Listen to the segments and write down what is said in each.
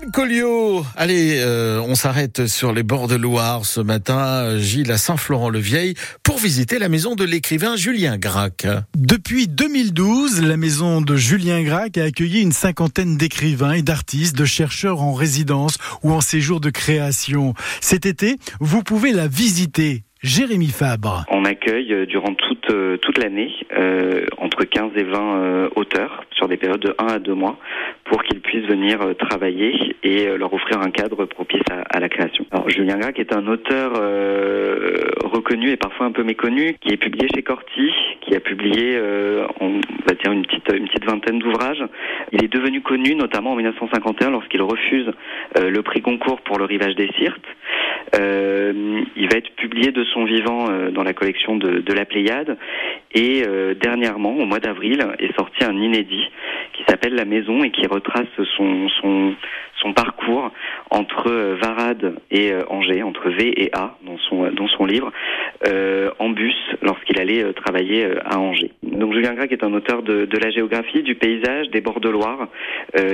Gilles Colliot, allez, euh, on s'arrête sur les bords de Loire ce matin, Gilles à Saint-Florent-le-Vieil, pour visiter la maison de l'écrivain Julien Gracq. Depuis 2012, la maison de Julien Gracq a accueilli une cinquantaine d'écrivains et d'artistes, de chercheurs en résidence ou en séjour de création. Cet été, vous pouvez la visiter. Jérémy Fabre. On accueille euh, durant toute, euh, toute l'année euh, entre 15 et 20 auteurs sur des périodes de 1 à 2 mois pour qu'ils puissent venir travailler et leur offrir un cadre propice à, la création. Alors, Julien Gracq est un auteur reconnu et parfois un peu méconnu qui est publié chez Corti, qui a publié on va dire une petite, une petite vingtaine d'ouvrages. Il est devenu connu notamment en 1951 lorsqu'il refuse le prix Goncourt pour le rivage des Sirtes. il va être publié de son vivant euh, dans la collection de, la Pléiade. Et euh, dernièrement, au mois d'avril, est sorti un inédit qui s'appelle La Maison et qui retrace son, son parcours entre euh, Varade et Angers, entre V et A dans son, dans son livre, en bus lorsqu'il allait travailler à Angers. Donc Julien Gracq est un auteur de, de, la géographie, du paysage, des bords de Loire,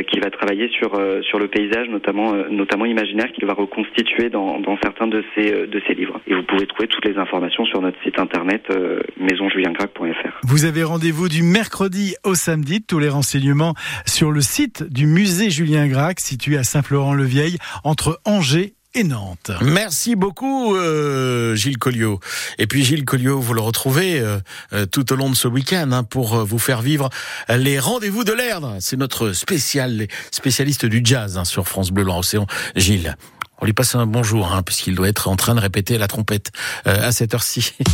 qui va travailler sur, sur le paysage, notamment, notamment imaginaire, qu'il va reconstituer dans, dans certains de ses, de ses livres. Et vous pouvez trouver toutes les informations sur notre site internet euh, maisonjuliengracq.fr. Vous avez rendez-vous du mercredi au samedi. Tous les renseignements sur le site du musée Julien Gracq, situé à Saint-Florent-le-Vieil, entre Angers et Nantes. Merci beaucoup euh, Gilles Colliot. Et puis Gilles Colliot, vous le retrouvez euh, tout au long de ce week-end hein, pour vous faire vivre les rendez-vous de l'Erdre. C'est notre spécial, spécialiste du jazz hein, sur France Bleu Loire-Océan, Gilles. On lui passe un bonjour, hein, puisqu'il doit être en train de répéter la trompette euh, à cette heure-ci.